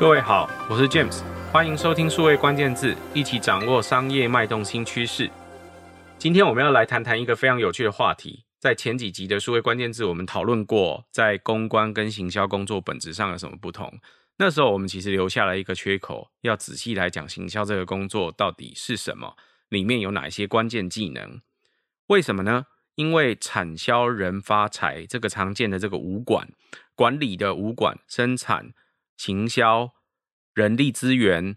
各位好，我是 James，欢迎收听数位关键字，一起掌握商业脉动新趋势。今天我们要来谈谈一个非常有趣的话题。在前几集的数位关键字，我们讨论过在公关跟行销工作本质上有什么不同。那时候我们其实留下了一个缺口，要仔细来讲行销这个工作到底是什么，里面有哪一些关键技能？为什么呢？因为产销人发财这个常见的这个武管管理的武管，生产。行销、人力资源、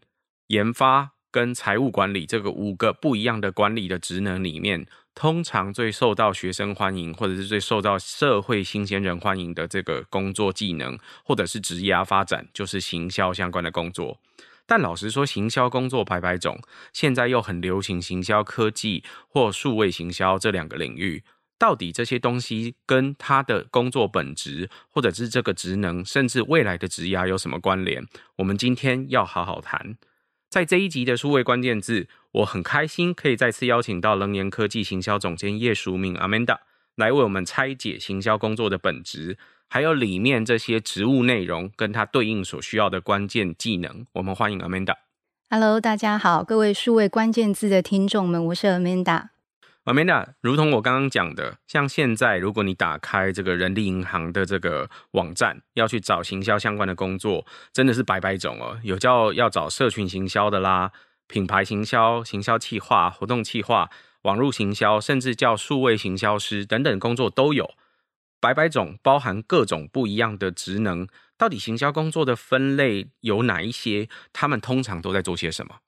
研发跟财务管理这个五个不一样的管理的职能里面，通常最受到学生欢迎，或者是最受到社会新鲜人欢迎的这个工作技能，或者是职业发展，就是行销相关的工作。但老实说，行销工作百百种，现在又很流行行销科技或数位行销这两个领域。到底这些东西跟他的工作本质，或者是这个职能，甚至未来的职涯有什么关联？我们今天要好好谈。在这一集的数位关键字，我很开心可以再次邀请到棱年科技行销总监叶淑敏 Amanda 来为我们拆解行销工作的本质，还有里面这些职务内容跟它对应所需要的关键技能。我们欢迎 Amanda。Hello，大家好，各位数位关键字的听众们，我是 Amanda。Amanda，如同我刚刚讲的，像现在如果你打开这个人力银行的这个网站，要去找行销相关的工作，真的是百百种哦。有叫要找社群行销的啦，品牌行销、行销企划、活动企划、网络行销，甚至叫数位行销师等等工作都有，百百种，包含各种不一样的职能。到底行销工作的分类有哪一些？他们通常都在做些什么？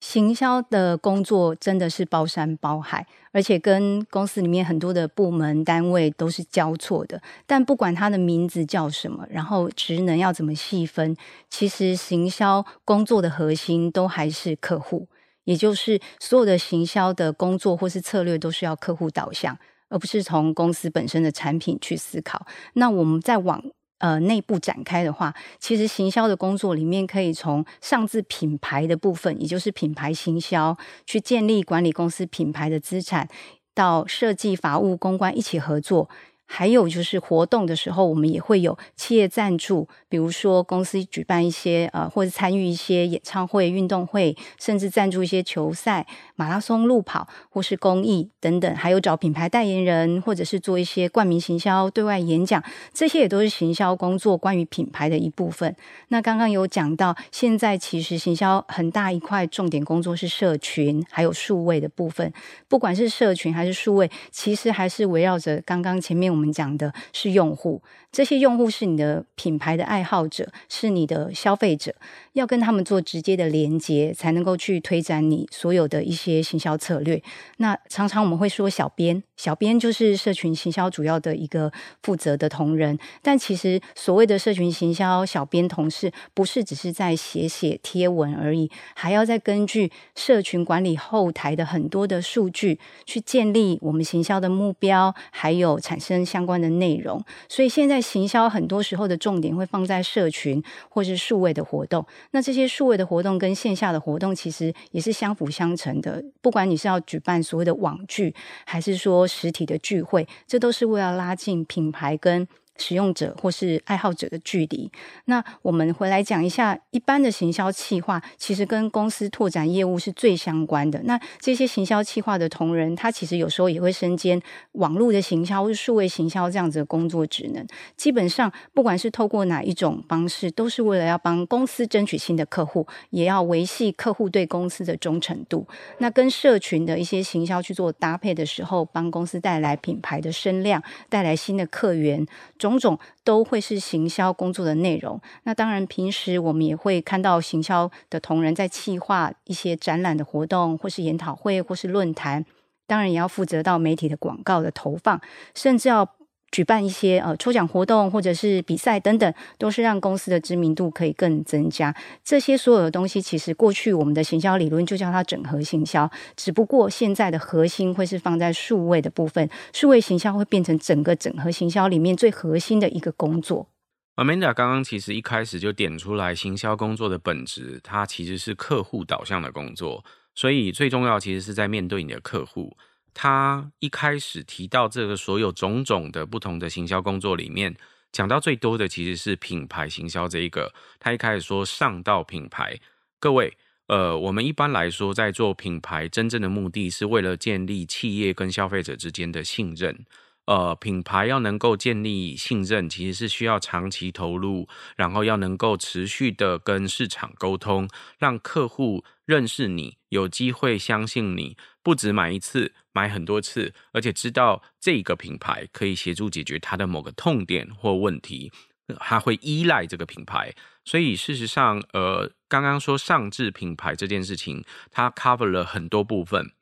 行销的工作真的是包山包海，而且跟公司里面很多的部门单位都是交错的。但不管它的名字叫什么，然后职能要怎么细分，其实行销工作的核心都还是客户，也就是所有的行销的工作或是策略都是要客户导向，而不是从公司本身的产品去思考。那我们再往呃，内部展开的话，其实行销的工作里面可以从上至品牌的部分，也就是品牌行销，去建立管理公司品牌的资产，到设计、法务、公关一起合作。还有就是活动的时候，我们也会有企业赞助，比如说公司举办一些呃，或者参与一些演唱会、运动会，甚至赞助一些球赛、马拉松路跑或是公益等等。还有找品牌代言人，或者是做一些冠名行销、对外演讲，这些也都是行销工作关于品牌的一部分。那刚刚有讲到，现在其实行销很大一块重点工作是社群，还有数位的部分。不管是社群还是数位，其实还是围绕着刚刚前面。我们讲的是用户，这些用户是你的品牌的爱爱好者，是你的消费者，要跟他们做直接的连接，才能够去推展你所有的一些行销策略。那常常我们会说小编，小编就是社群行销主要的一个负责的同仁，但其实所谓的社群行销小编同事，不是只是在写写贴文而已，还要再根据社群管理后台的很多的数据，去建立我们行销的目标，还有产生。相关的内容，所以现在行销很多时候的重点会放在社群或是数位的活动。那这些数位的活动跟线下的活动其实也是相辅相成的。不管你是要举办所谓的网剧，还是说实体的聚会，这都是为了拉近品牌跟使用者或是爱好者的距离。那我们回来讲一下，一般的行销企划其实跟公司拓展业务是最相关的。那这些行销企划的同仁，他其实有时候也会身兼网络的行销数位行销这样子的工作职能。基本上，不管是透过哪一种方式，都是为了要帮公司争取新的客户，也要维系客户对公司的忠诚度。那跟社群的一些行销去做搭配的时候，帮公司带来品牌的声量，带来新的客源。种种都会是行销工作的内容。那当然，平时我们也会看到行销的同仁在企划一些展览的活动，或是研讨会，或是论坛。当然，也要负责到媒体的广告的投放，甚至要。举办一些呃抽奖活动或者是比赛等等，都是让公司的知名度可以更增加。这些所有的东西，其实过去我们的行销理论就叫它整合行销，只不过现在的核心会是放在数位的部分，数位行销会变成整个整合行销里面最核心的一个工作。Amanda 刚刚其实一开始就点出来，行销工作的本质，它其实是客户导向的工作，所以最重要其实是在面对你的客户。他一开始提到这个所有种种的不同的行销工作里面，讲到最多的其实是品牌行销这一个。他一开始说上到品牌，各位，呃，我们一般来说在做品牌，真正的目的是为了建立企业跟消费者之间的信任。呃，品牌要能够建立信任，其实是需要长期投入，然后要能够持续的跟市场沟通，让客户认识你，有机会相信你，不止买一次，买很多次，而且知道这个品牌可以协助解决他的某个痛点或问题，他会依赖这个品牌。所以事实上，呃，刚刚说上至品牌这件事情，它 cover 了很多部分。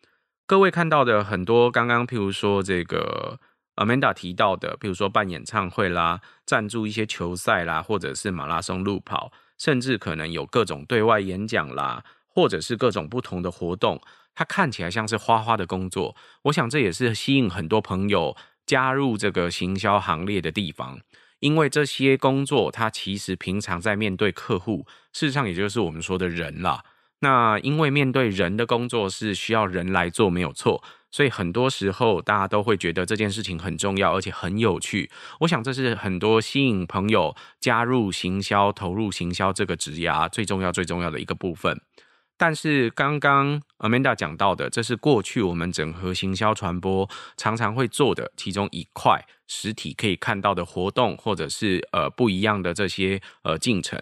各位看到的很多，刚刚譬如说这个。Amanda 提到的，比如说办演唱会啦，赞助一些球赛啦，或者是马拉松路跑，甚至可能有各种对外演讲啦，或者是各种不同的活动，它看起来像是花花的工作。我想这也是吸引很多朋友加入这个行销行列的地方，因为这些工作它其实平常在面对客户，事实上也就是我们说的人啦。那因为面对人的工作是需要人来做，没有错。所以很多时候，大家都会觉得这件事情很重要，而且很有趣。我想这是很多吸引朋友加入行销、投入行销这个职涯最重要、最重要的一个部分。但是刚刚 Amanda 讲到的，这是过去我们整合行销传播常常会做的其中一块实体可以看到的活动，或者是呃不一样的这些呃进程。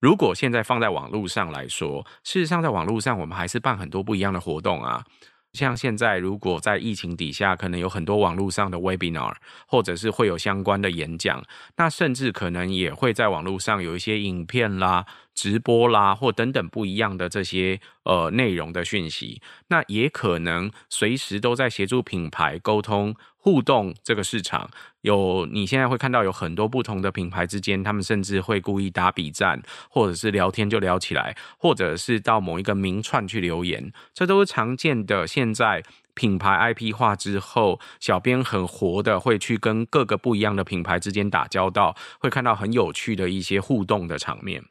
如果现在放在网络上来说，事实上在网络上我们还是办很多不一样的活动啊。像现在，如果在疫情底下，可能有很多网络上的 webinar，或者是会有相关的演讲，那甚至可能也会在网络上有一些影片啦、直播啦，或等等不一样的这些呃内容的讯息，那也可能随时都在协助品牌沟通。互动这个市场有，你现在会看到有很多不同的品牌之间，他们甚至会故意打笔战，或者是聊天就聊起来，或者是到某一个名串去留言，这都是常见的。现在品牌 IP 化之后，小编很活的会去跟各个不一样的品牌之间打交道，会看到很有趣的一些互动的场面。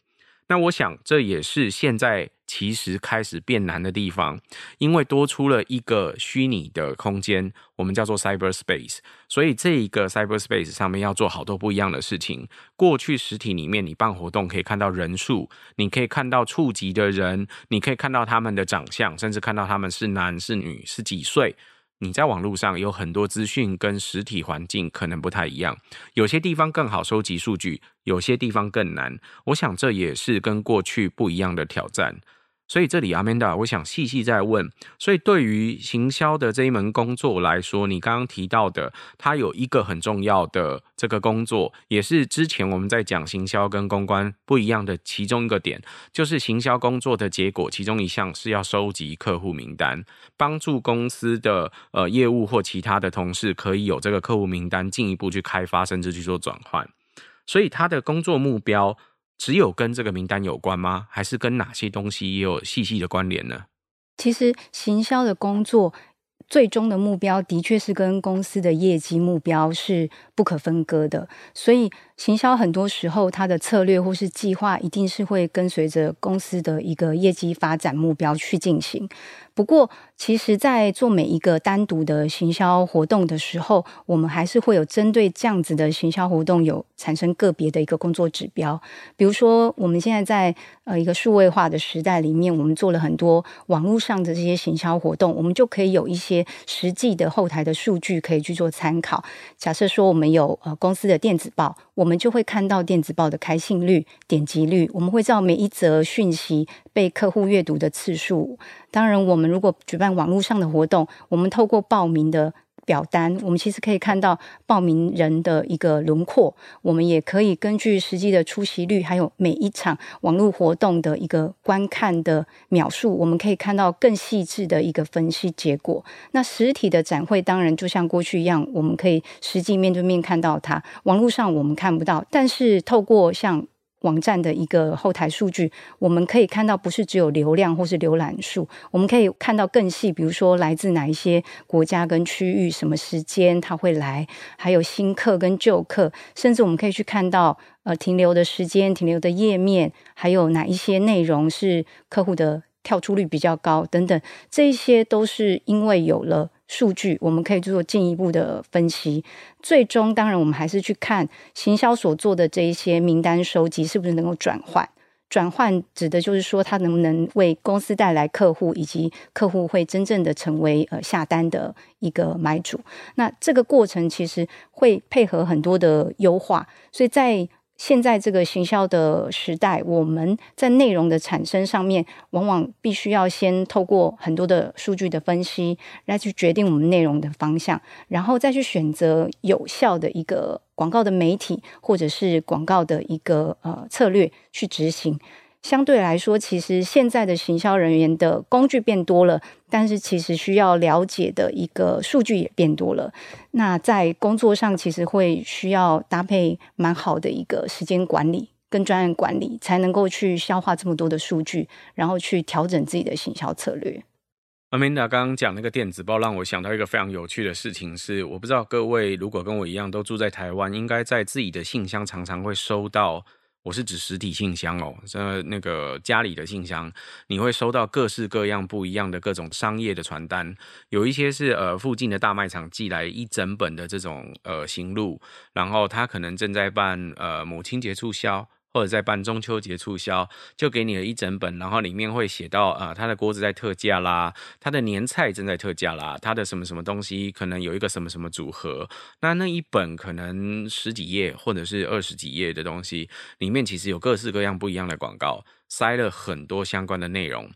那我想，这也是现在其实开始变难的地方，因为多出了一个虚拟的空间，我们叫做 cyberspace。所以这一个 cyberspace 上面要做好多不一样的事情。过去实体里面你办活动可以看到人数，你可以看到触及的人，你可以看到他们的长相，甚至看到他们是男是女，是几岁。你在网络上有很多资讯，跟实体环境可能不太一样，有些地方更好收集数据，有些地方更难。我想这也是跟过去不一样的挑战。所以这里阿 Manda，我想细细再问。所以对于行销的这一门工作来说，你刚刚提到的，它有一个很重要的这个工作，也是之前我们在讲行销跟公关不一样的其中一个点，就是行销工作的结果，其中一项是要收集客户名单，帮助公司的呃业务或其他的同事可以有这个客户名单，进一步去开发，甚至去做转换。所以他的工作目标。只有跟这个名单有关吗？还是跟哪些东西也有细细的关联呢？其实行销的工作最终的目标的确是跟公司的业绩目标是不可分割的，所以行销很多时候它的策略或是计划一定是会跟随着公司的一个业绩发展目标去进行。不过，其实，在做每一个单独的行销活动的时候，我们还是会有针对这样子的行销活动有产生个别的一个工作指标。比如说，我们现在在呃一个数位化的时代里面，我们做了很多网络上的这些行销活动，我们就可以有一些实际的后台的数据可以去做参考。假设说，我们有呃公司的电子报，我们就会看到电子报的开信率、点击率，我们会知道每一则讯息被客户阅读的次数。当然，我们如果举办网络上的活动，我们透过报名的表单，我们其实可以看到报名人的一个轮廓。我们也可以根据实际的出席率，还有每一场网络活动的一个观看的秒数，我们可以看到更细致的一个分析结果。那实体的展会，当然就像过去一样，我们可以实际面对面看到它。网络上我们看不到，但是透过像网站的一个后台数据，我们可以看到，不是只有流量或是浏览数，我们可以看到更细，比如说来自哪一些国家跟区域，什么时间他会来，还有新客跟旧客，甚至我们可以去看到呃停留的时间、停留的页面，还有哪一些内容是客户的跳出率比较高等等，这些都是因为有了。数据，我们可以做进一步的分析。最终，当然我们还是去看行销所做的这一些名单收集是不是能够转换。转换指的就是说，它能不能为公司带来客户，以及客户会真正的成为呃下单的一个买主。那这个过程其实会配合很多的优化，所以在现在这个行销的时代，我们在内容的产生上面，往往必须要先透过很多的数据的分析，来去决定我们内容的方向，然后再去选择有效的一个广告的媒体，或者是广告的一个呃策略去执行。相对来说，其实现在的行销人员的工具变多了，但是其实需要了解的一个数据也变多了。那在工作上，其实会需要搭配蛮好的一个时间管理跟专案管理，才能够去消化这么多的数据，然后去调整自己的行销策略。Amanda 刚刚讲那个电子报，让我想到一个非常有趣的事情是，我不知道各位如果跟我一样都住在台湾，应该在自己的信箱常常会收到。我是指实体信箱哦，呃，那个家里的信箱，你会收到各式各样不一样的各种商业的传单，有一些是呃附近的大卖场寄来一整本的这种呃行路，然后他可能正在办呃母亲节促销。或者在办中秋节促销，就给你了一整本，然后里面会写到啊，他的锅子在特价啦，他的年菜正在特价啦，他的什么什么东西可能有一个什么什么组合，那那一本可能十几页或者是二十几页的东西，里面其实有各式各样不一样的广告，塞了很多相关的内容。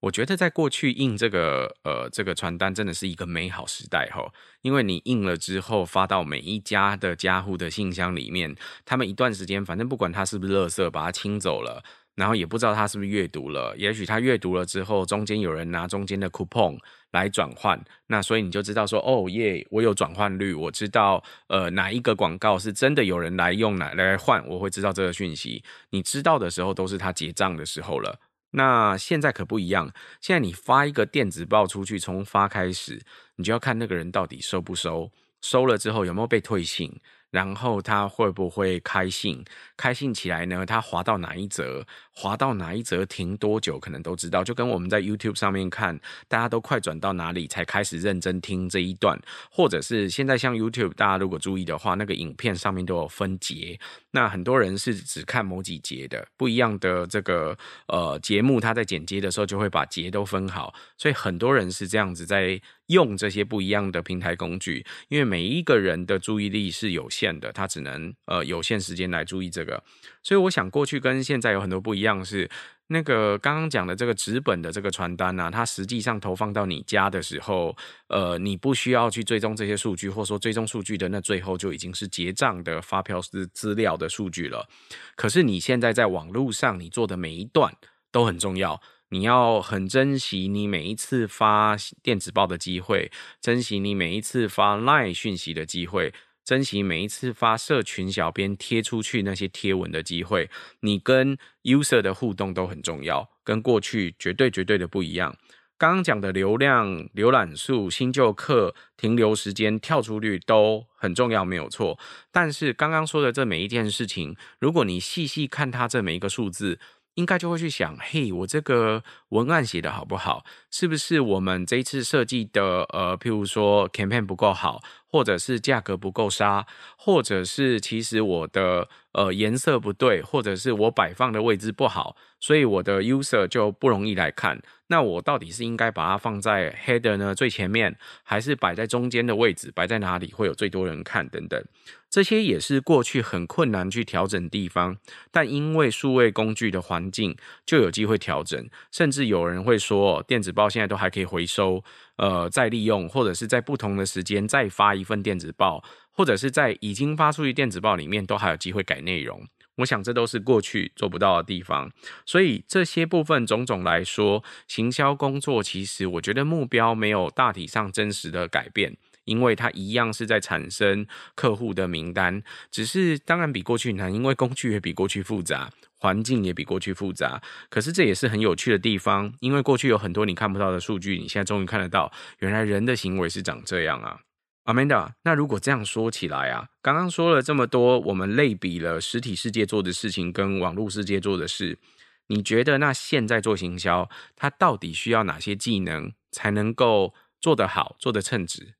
我觉得在过去印这个呃这个传单真的是一个美好时代齁，因为你印了之后发到每一家的家户的信箱里面，他们一段时间反正不管他是不是垃圾，把它清走了，然后也不知道他是不是阅读了，也许他阅读了之后，中间有人拿中间的 coupon 来转换，那所以你就知道说哦耶，我有转换率，我知道呃哪一个广告是真的有人来用来来换，我会知道这个讯息。你知道的时候都是他结账的时候了。那现在可不一样，现在你发一个电子报出去，从发开始，你就要看那个人到底收不收，收了之后有没有被退信。然后他会不会开信？开信起来呢？他滑到哪一则？滑到哪一则停多久？可能都知道。就跟我们在 YouTube 上面看，大家都快转到哪里才开始认真听这一段，或者是现在像 YouTube，大家如果注意的话，那个影片上面都有分节。那很多人是只看某几节的，不一样的这个呃节目，他在剪接的时候就会把节都分好，所以很多人是这样子在用这些不一样的平台工具，因为每一个人的注意力是有限的，他只能呃有限时间来注意这个，所以我想过去跟现在有很多不一样是。那个刚刚讲的这个纸本的这个传单啊，它实际上投放到你家的时候，呃，你不需要去追踪这些数据，或者说追踪数据的那最后就已经是结账的发票资资料的数据了。可是你现在在网络上你做的每一段都很重要，你要很珍惜你每一次发电子报的机会，珍惜你每一次发 LINE 讯息的机会。珍惜每一次发社群小编贴出去那些贴文的机会，你跟 user 的互动都很重要，跟过去绝对绝对的不一样。刚刚讲的流量、浏览数、新旧客、停留时间、跳出率都很重要，没有错。但是刚刚说的这每一件事情，如果你细细看它这每一个数字，应该就会去想：嘿，我这个文案写的好不好？是不是我们这一次设计的呃，譬如说 campaign 不够好？或者是价格不够杀，或者是其实我的呃颜色不对，或者是我摆放的位置不好，所以我的 user 就不容易来看。那我到底是应该把它放在 header 呢，最前面，还是摆在中间的位置？摆在哪里会有最多人看？等等，这些也是过去很困难去调整的地方。但因为数位工具的环境，就有机会调整。甚至有人会说，电子报现在都还可以回收。呃，再利用，或者是在不同的时间再发一份电子报，或者是在已经发出去电子报里面都还有机会改内容。我想这都是过去做不到的地方。所以这些部分种种来说，行销工作其实我觉得目标没有大体上真实的改变，因为它一样是在产生客户的名单，只是当然比过去难，因为工具也比过去复杂。环境也比过去复杂，可是这也是很有趣的地方，因为过去有很多你看不到的数据，你现在终于看得到，原来人的行为是长这样啊，Amanda。那如果这样说起来啊，刚刚说了这么多，我们类比了实体世界做的事情跟网络世界做的事，你觉得那现在做行销，它到底需要哪些技能才能够做得好，做得称职？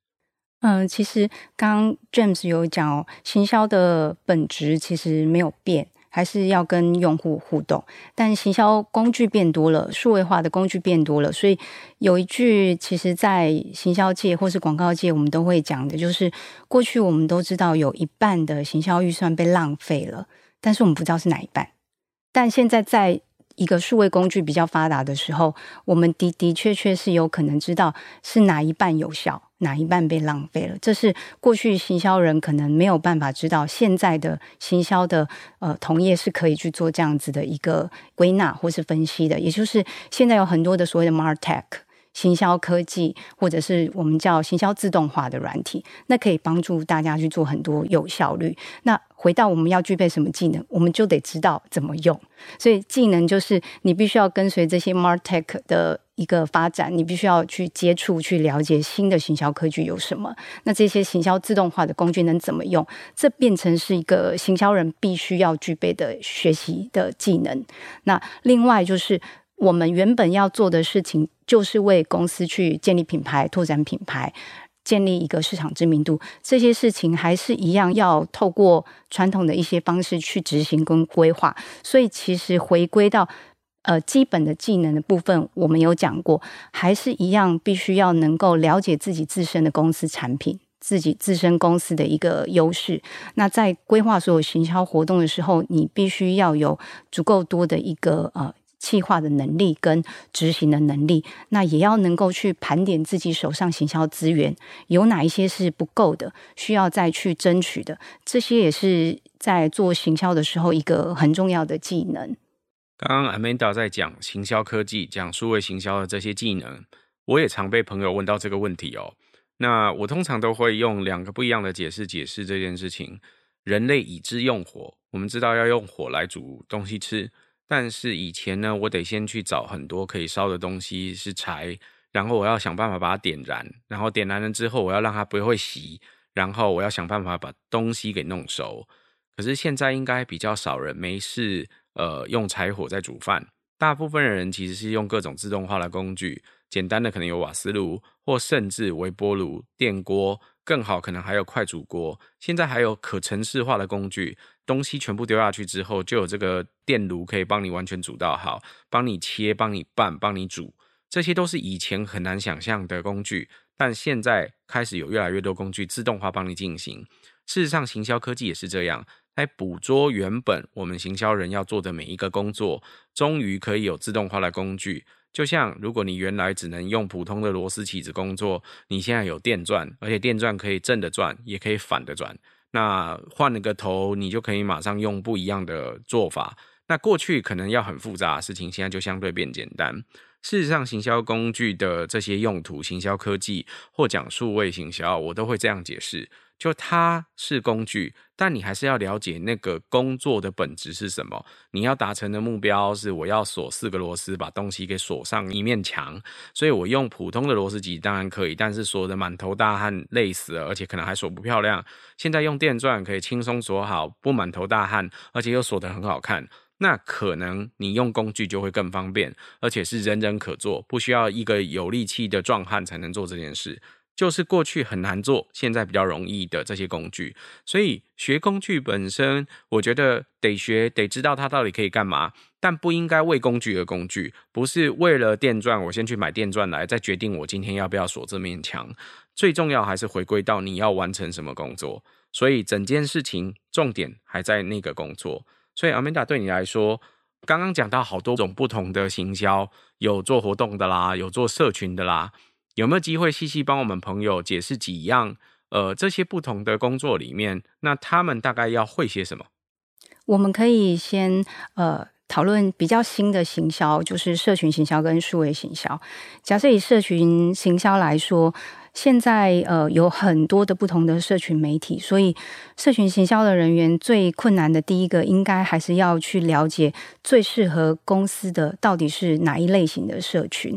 嗯，其实刚刚 James 有讲哦，行销的本质其实没有变。还是要跟用户互动，但行销工具变多了，数位化的工具变多了，所以有一句，其实，在行销界或是广告界，我们都会讲的，就是过去我们都知道有一半的行销预算被浪费了，但是我们不知道是哪一半。但现在在一个数位工具比较发达的时候，我们的的确确是有可能知道是哪一半有效。哪一半被浪费了？这是过去行销人可能没有办法知道，现在的行销的呃同业是可以去做这样子的一个归纳或是分析的。也就是现在有很多的所谓的 MarTech 行销科技，或者是我们叫行销自动化的软体，那可以帮助大家去做很多有效率。那回到我们要具备什么技能，我们就得知道怎么用。所以技能就是你必须要跟随这些 MarTech 的。一个发展，你必须要去接触、去了解新的行销科技有什么。那这些行销自动化的工具能怎么用？这变成是一个行销人必须要具备的学习的技能。那另外就是我们原本要做的事情，就是为公司去建立品牌、拓展品牌、建立一个市场知名度。这些事情还是一样要透过传统的一些方式去执行跟规划。所以其实回归到。呃，基本的技能的部分，我们有讲过，还是一样，必须要能够了解自己自身的公司产品，自己自身公司的一个优势。那在规划所有行销活动的时候，你必须要有足够多的一个呃企划的能力跟执行的能力。那也要能够去盘点自己手上行销资源有哪一些是不够的，需要再去争取的。这些也是在做行销的时候一个很重要的技能。刚刚 Amanda 在讲行销科技、讲数位行销的这些技能，我也常被朋友问到这个问题哦。那我通常都会用两个不一样的解释解释这件事情。人类已知用火，我们知道要用火来煮东西吃，但是以前呢，我得先去找很多可以烧的东西是柴，然后我要想办法把它点燃，然后点燃了之后，我要让它不会熄，然后我要想办法把东西给弄熟。可是现在应该比较少人没事。呃，用柴火在煮饭，大部分的人其实是用各种自动化的工具，简单的可能有瓦斯炉，或甚至微波炉、电锅，更好可能还有快煮锅。现在还有可程式化的工具，东西全部丢下去之后，就有这个电炉可以帮你完全煮到好，帮你切、帮你拌、帮你煮，这些都是以前很难想象的工具，但现在开始有越来越多工具自动化帮你进行。事实上，行销科技也是这样。来捕捉原本我们行销人要做的每一个工作，终于可以有自动化的工具。就像如果你原来只能用普通的螺丝起子工作，你现在有电钻，而且电钻可以正的转，也可以反的转。那换了个头，你就可以马上用不一样的做法。那过去可能要很复杂的事情，现在就相对变简单。事实上，行销工具的这些用途，行销科技或讲数位行销，我都会这样解释。就它是工具，但你还是要了解那个工作的本质是什么。你要达成的目标是我要锁四个螺丝，把东西给锁上一面墙。所以我用普通的螺丝机当然可以，但是锁得满头大汗，累死了，而且可能还锁不漂亮。现在用电钻可以轻松锁好，不满头大汗，而且又锁得很好看。那可能你用工具就会更方便，而且是人人可做，不需要一个有力气的壮汉才能做这件事。就是过去很难做，现在比较容易的这些工具，所以学工具本身，我觉得得学，得知道它到底可以干嘛，但不应该为工具而工具，不是为了电钻，我先去买电钻来，再决定我今天要不要锁这面墙。最重要还是回归到你要完成什么工作，所以整件事情重点还在那个工作。所以 Amanda 对你来说，刚刚讲到好多种不同的行销，有做活动的啦，有做社群的啦。有没有机会细细帮我们朋友解释几样？呃，这些不同的工作里面，那他们大概要会些什么？我们可以先呃讨论比较新的行销，就是社群行销跟数位行销。假设以社群行销来说。现在呃有很多的不同的社群媒体，所以社群行销的人员最困难的第一个，应该还是要去了解最适合公司的到底是哪一类型的社群。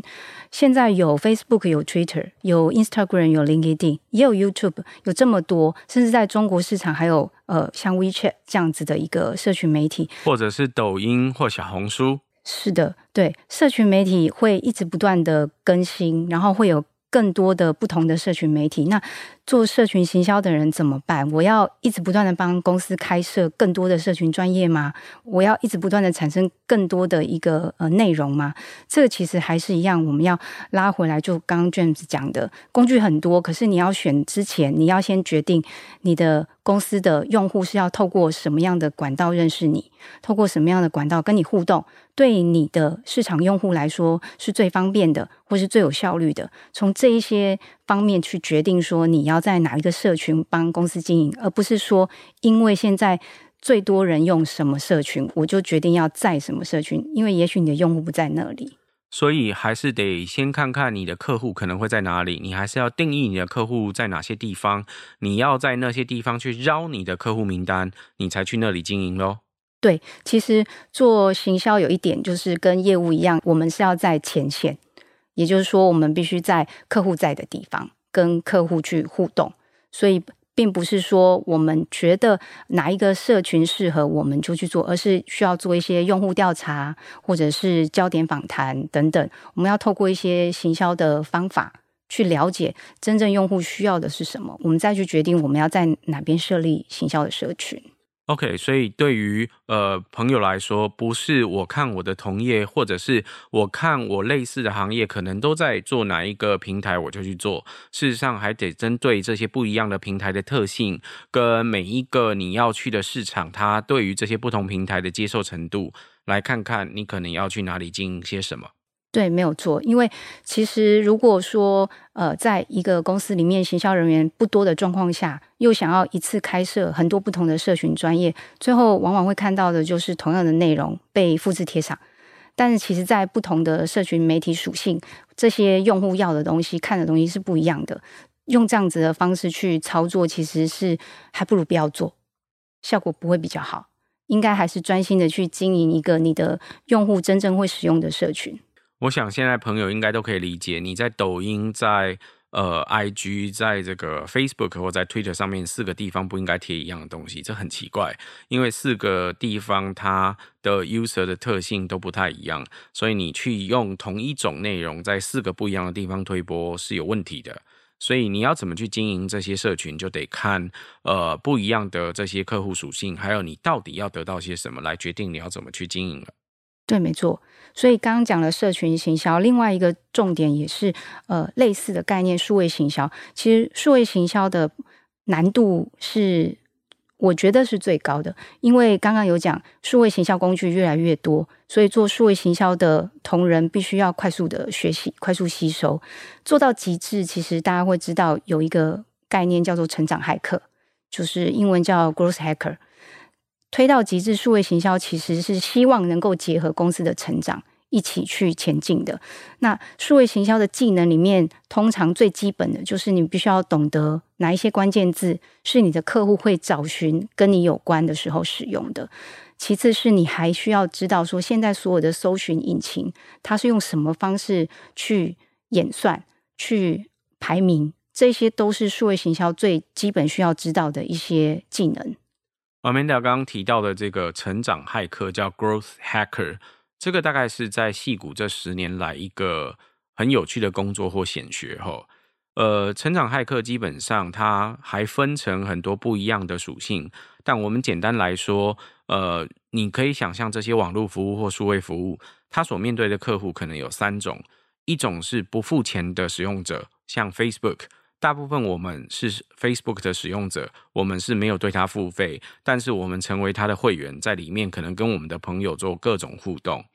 现在有 Facebook、有 Twitter、有 Instagram、有 LinkedIn，也有 YouTube，有这么多，甚至在中国市场还有呃像 WeChat 这样子的一个社群媒体，或者是抖音或小红书。是的，对，社群媒体会一直不断的更新，然后会有。更多的不同的社群媒体，那做社群行销的人怎么办？我要一直不断的帮公司开设更多的社群专业吗？我要一直不断的产生更多的一个呃内容吗？这个其实还是一样，我们要拉回来，就刚刚 James 讲的，工具很多，可是你要选之前，你要先决定你的公司的用户是要透过什么样的管道认识你，透过什么样的管道跟你互动。对你的市场用户来说是最方便的，或是最有效率的。从这一些方面去决定说你要在哪一个社群帮公司经营，而不是说因为现在最多人用什么社群，我就决定要在什么社群。因为也许你的用户不在那里，所以还是得先看看你的客户可能会在哪里。你还是要定义你的客户在哪些地方，你要在那些地方去绕你的客户名单，你才去那里经营喽。对，其实做行销有一点就是跟业务一样，我们是要在前线，也就是说，我们必须在客户在的地方跟客户去互动。所以，并不是说我们觉得哪一个社群适合我们就去做，而是需要做一些用户调查或者是焦点访谈等等。我们要透过一些行销的方法去了解真正用户需要的是什么，我们再去决定我们要在哪边设立行销的社群。OK，所以对于呃朋友来说，不是我看我的同业，或者是我看我类似的行业，可能都在做哪一个平台，我就去做。事实上，还得针对这些不一样的平台的特性，跟每一个你要去的市场，它对于这些不同平台的接受程度，来看看你可能要去哪里经营些什么。对，没有错。因为其实如果说，呃，在一个公司里面，行销人员不多的状况下，又想要一次开设很多不同的社群专业，最后往往会看到的就是同样的内容被复制贴上。但是，其实，在不同的社群媒体属性，这些用户要的东西、看的东西是不一样的。用这样子的方式去操作，其实是还不如不要做，效果不会比较好。应该还是专心的去经营一个你的用户真正会使用的社群。我想现在朋友应该都可以理解，你在抖音、在呃 IG、在这个 Facebook 或在 Twitter 上面四个地方不应该贴一样的东西，这很奇怪，因为四个地方它的 user 的特性都不太一样，所以你去用同一种内容在四个不一样的地方推播是有问题的。所以你要怎么去经营这些社群，就得看呃不一样的这些客户属性，还有你到底要得到些什么来决定你要怎么去经营了。对，没错。所以刚刚讲了社群行销，另外一个重点也是呃类似的概念，数位行销。其实数位行销的难度是我觉得是最高的，因为刚刚有讲数位行销工具越来越多，所以做数位行销的同仁必须要快速的学习、快速吸收，做到极致。其实大家会知道有一个概念叫做成长骇客，就是英文叫 growth hacker。推到极致，数位行销其实是希望能够结合公司的成长一起去前进的。那数位行销的技能里面，通常最基本的就是你必须要懂得哪一些关键字是你的客户会找寻跟你有关的时候使用的。其次是你还需要知道说，现在所有的搜寻引擎它是用什么方式去演算、去排名，这些都是数位行销最基本需要知道的一些技能。Amanda 刚刚提到的这个成长骇客叫 Growth Hacker，这个大概是在矽谷这十年来一个很有趣的工作或显学哈。呃，成长骇客基本上它还分成很多不一样的属性，但我们简单来说，呃，你可以想象这些网络服务或数位服务，它所面对的客户可能有三种，一种是不付钱的使用者，像 Facebook。大部分我们是 Facebook 的使用者，我们是没有对它付费，但是我们成为它的会员，在里面可能跟我们的朋友做各种互动。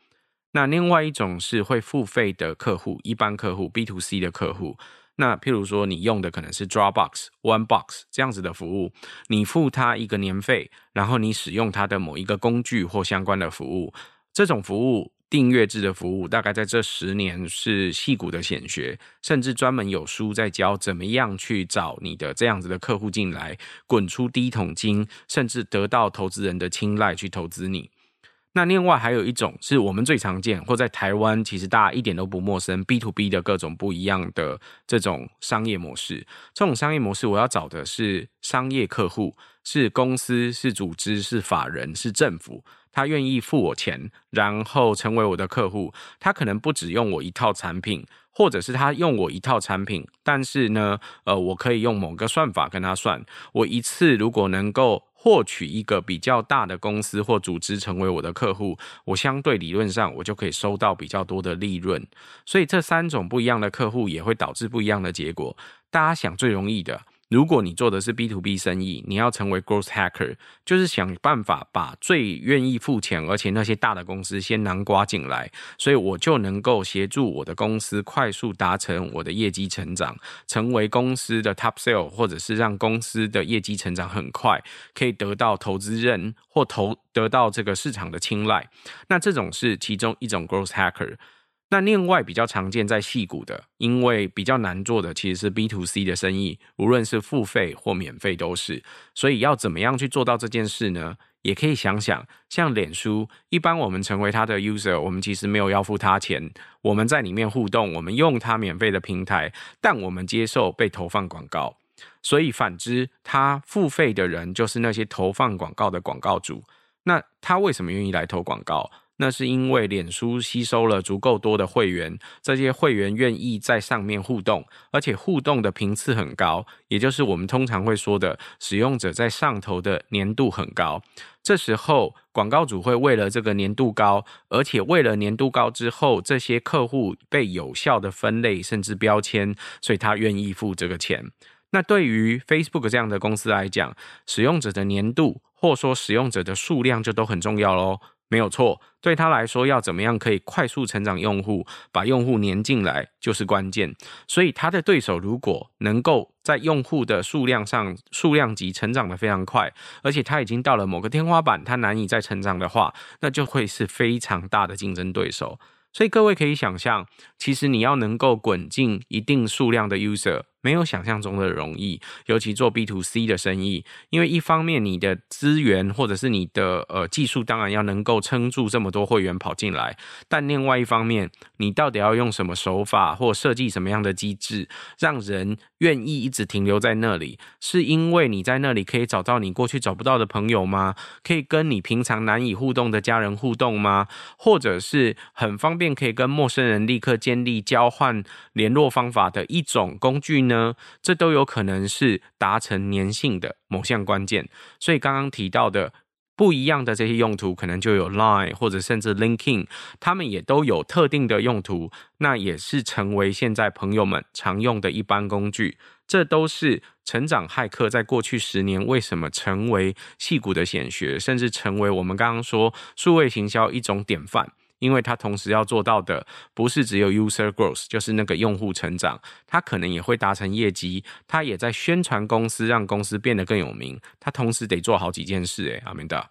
那另外一种是会付费的客户，一般客户 B to C 的客户。那譬如说你用的可能是 Dropbox、OneBox 这样子的服务，你付他一个年费，然后你使用它的某一个工具或相关的服务，这种服务。订阅制的服务大概在这十年是矽谷的显学，甚至专门有书在教怎么样去找你的这样子的客户进来，滚出第一桶金，甚至得到投资人的青睐去投资你。那另外还有一种是我们最常见，或在台湾其实大家一点都不陌生，B to B 的各种不一样的这种商业模式。这种商业模式我要找的是商业客户，是公司，是组织，是法人，是政府。他愿意付我钱，然后成为我的客户。他可能不只用我一套产品，或者是他用我一套产品，但是呢，呃，我可以用某个算法跟他算。我一次如果能够获取一个比较大的公司或组织成为我的客户，我相对理论上我就可以收到比较多的利润。所以这三种不一样的客户也会导致不一样的结果。大家想最容易的。如果你做的是 B to B 生意，你要成为 Growth Hacker，就是想办法把最愿意付钱，而且那些大的公司先囊括进来，所以我就能够协助我的公司快速达成我的业绩成长，成为公司的 Top Sale，或者是让公司的业绩成长很快，可以得到投资人或投得到这个市场的青睐。那这种是其中一种 Growth Hacker。那另外比较常见在矽谷的，因为比较难做的其实是 B to C 的生意，无论是付费或免费都是。所以要怎么样去做到这件事呢？也可以想想，像脸书，一般我们成为它的 user，我们其实没有要付它钱，我们在里面互动，我们用它免费的平台，但我们接受被投放广告。所以反之，他付费的人就是那些投放广告的广告主。那他为什么愿意来投广告？那是因为脸书吸收了足够多的会员，这些会员愿意在上面互动，而且互动的频次很高，也就是我们通常会说的使用者在上头的粘度很高。这时候广告主会为了这个粘度高，而且为了粘度高之后，这些客户被有效的分类甚至标签，所以他愿意付这个钱。那对于 Facebook 这样的公司来讲，使用者的粘度或说使用者的数量就都很重要喽。没有错，对他来说，要怎么样可以快速成长用户，把用户粘进来就是关键。所以他的对手如果能够在用户的数量上数量级成长得非常快，而且他已经到了某个天花板，他难以再成长的话，那就会是非常大的竞争对手。所以各位可以想象，其实你要能够滚进一定数量的 user。没有想象中的容易，尤其做 B to C 的生意，因为一方面你的资源或者是你的呃技术，当然要能够撑住这么多会员跑进来，但另外一方面，你到底要用什么手法或设计什么样的机制，让人愿意一直停留在那里？是因为你在那里可以找到你过去找不到的朋友吗？可以跟你平常难以互动的家人互动吗？或者是很方便可以跟陌生人立刻建立交换联络方法的一种工具呢？呢，这都有可能是达成粘性的某项关键。所以刚刚提到的不一样的这些用途，可能就有 Line 或者甚至 linking，他们也都有特定的用途。那也是成为现在朋友们常用的一般工具。这都是成长骇客在过去十年为什么成为戏骨的显学，甚至成为我们刚刚说数位行销一种典范。因为他同时要做到的不是只有 user growth，就是那个用户成长，他可能也会达成业绩，他也在宣传公司，让公司变得更有名。他同时得做好几件事，诶，阿明达。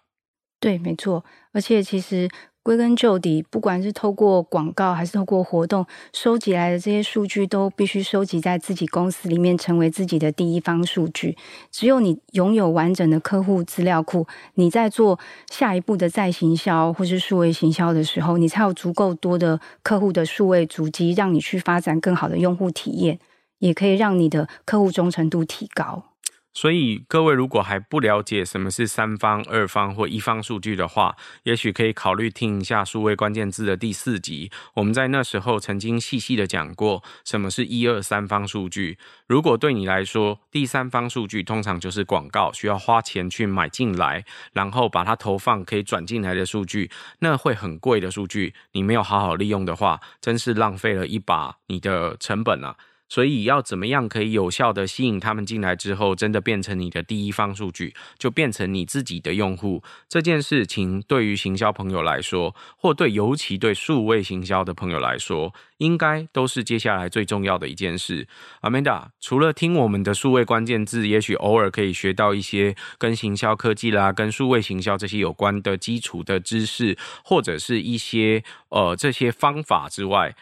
对，没错，而且其实。归根究底，不管是透过广告还是透过活动收集来的这些数据，都必须收集在自己公司里面，成为自己的第一方数据。只有你拥有完整的客户资料库，你在做下一步的再行销或是数位行销的时候，你才有足够多的客户的数位足迹，让你去发展更好的用户体验，也可以让你的客户忠诚度提高。所以，各位如果还不了解什么是三方、二方或一方数据的话，也许可以考虑听一下数位关键字的第四集。我们在那时候曾经细细的讲过什么是一二三方数据。如果对你来说，第三方数据通常就是广告，需要花钱去买进来，然后把它投放可以转进来的数据，那会很贵的数据，你没有好好利用的话，真是浪费了一把你的成本啊。所以要怎么样可以有效的吸引他们进来之后，真的变成你的第一方数据，就变成你自己的用户。这件事情对于行销朋友来说，或对尤其对数位行销的朋友来说，应该都是接下来最重要的一件事。Amanda，除了听我们的数位关键字，也许偶尔可以学到一些跟行销科技啦、跟数位行销这些有关的基础的知识，或者是一些呃这些方法之外。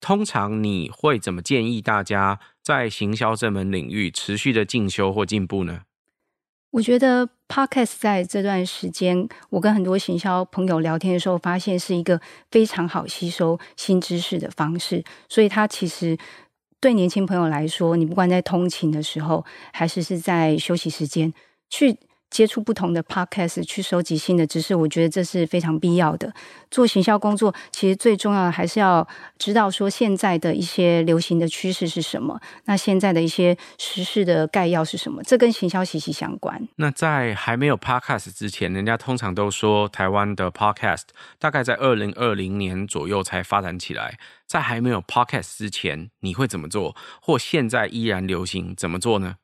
通常你会怎么建议大家在行销这门领域持续的进修或进步呢？我觉得 Podcast 在这段时间，我跟很多行销朋友聊天的时候，发现是一个非常好吸收新知识的方式。所以它其实对年轻朋友来说，你不管在通勤的时候，还是是在休息时间，去接触不同的 podcast 去收集新的知识，我觉得这是非常必要的。做行销工作，其实最重要的还是要知道说现在的一些流行的趋势是什么，那现在的一些时事的概要是什么，这跟行销息息相关。那在还没有 podcast 之前，人家通常都说台湾的 podcast 大概在二零二零年左右才发展起来。在还没有 podcast 之前，你会怎么做？或现在依然流行怎么做呢？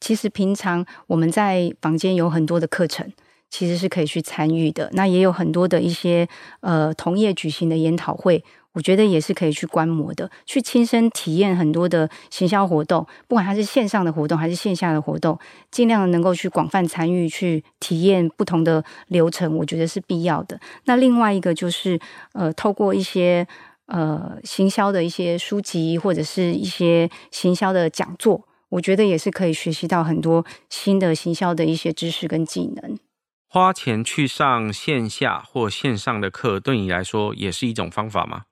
其实平常我们在房间有很多的课程，其实是可以去参与的。那也有很多的一些呃同业举行的研讨会，我觉得也是可以去观摩的，去亲身体验很多的行销活动，不管它是线上的活动还是线下的活动，尽量能够去广泛参与，去体验不同的流程，我觉得是必要的。那另外一个就是呃，透过一些呃行销的一些书籍或者是一些行销的讲座。我觉得也是可以学习到很多新的行销的一些知识跟技能。花钱去上线下或线上的课，对你来说也是一种方法吗？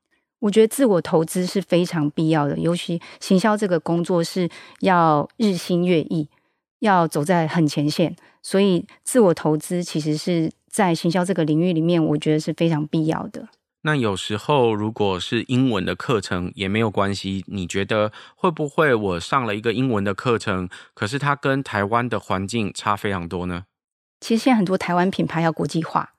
我觉得自我投资是非常必要的，尤其行销这个工作是要日新月异，要走在很前线，所以自我投资其实是在行销这个领域里面，我觉得是非常必要的。那有时候如果是英文的课程也没有关系，你觉得会不会我上了一个英文的课程，可是它跟台湾的环境差非常多呢？其实现在很多台湾品牌要国际化，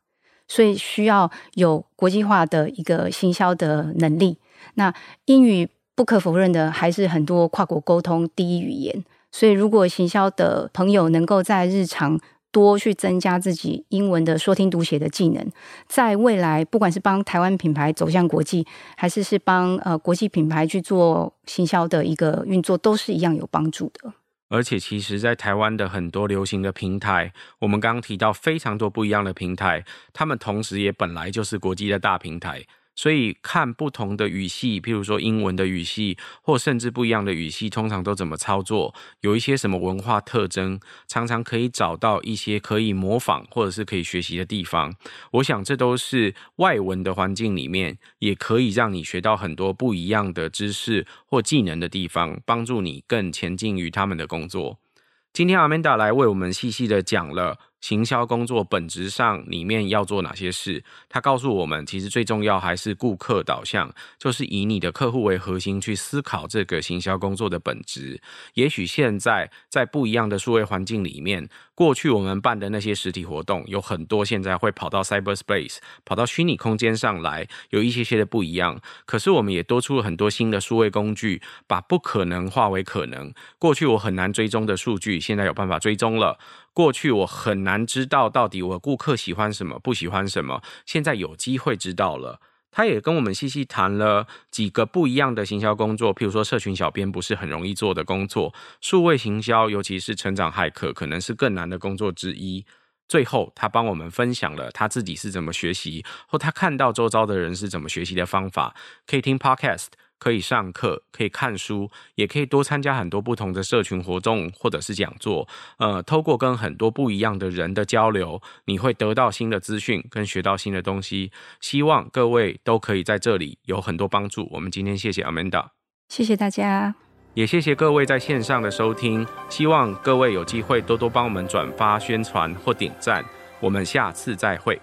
所以需要有国际化的一个行销的能力。那英语不可否认的还是很多跨国沟通第一语言，所以如果行销的朋友能够在日常多去增加自己英文的说听读写的技能，在未来不管是帮台湾品牌走向国际，还是是帮呃国际品牌去做行销的一个运作，都是一样有帮助的。而且，其实，在台湾的很多流行的平台，我们刚刚提到非常多不一样的平台，他们同时也本来就是国际的大平台。所以看不同的语系，譬如说英文的语系，或甚至不一样的语系，通常都怎么操作？有一些什么文化特征，常常可以找到一些可以模仿或者是可以学习的地方。我想这都是外文的环境里面，也可以让你学到很多不一样的知识或技能的地方，帮助你更前进于他们的工作。今天 Amanda 来为我们细细的讲了。行销工作本质上里面要做哪些事？他告诉我们，其实最重要还是顾客导向，就是以你的客户为核心去思考这个行销工作的本质。也许现在在不一样的数位环境里面，过去我们办的那些实体活动，有很多现在会跑到 Cyberspace，跑到虚拟空间上来，有一些些的不一样。可是我们也多出了很多新的数位工具，把不可能化为可能。过去我很难追踪的数据，现在有办法追踪了。过去我很难知道到底我顾客喜欢什么，不喜欢什么，现在有机会知道了。他也跟我们细细谈了几个不一样的行销工作，譬如说社群小编不是很容易做的工作，数位行销，尤其是成长骇客，可能是更难的工作之一。最后，他帮我们分享了他自己是怎么学习，或他看到周遭的人是怎么学习的方法，可以听 Podcast。可以上课，可以看书，也可以多参加很多不同的社群活动或者是讲座。呃，透过跟很多不一样的人的交流，你会得到新的资讯，跟学到新的东西。希望各位都可以在这里有很多帮助。我们今天谢谢 Amanda，谢谢大家，也谢谢各位在线上的收听。希望各位有机会多多帮我们转发、宣传或点赞。我们下次再会。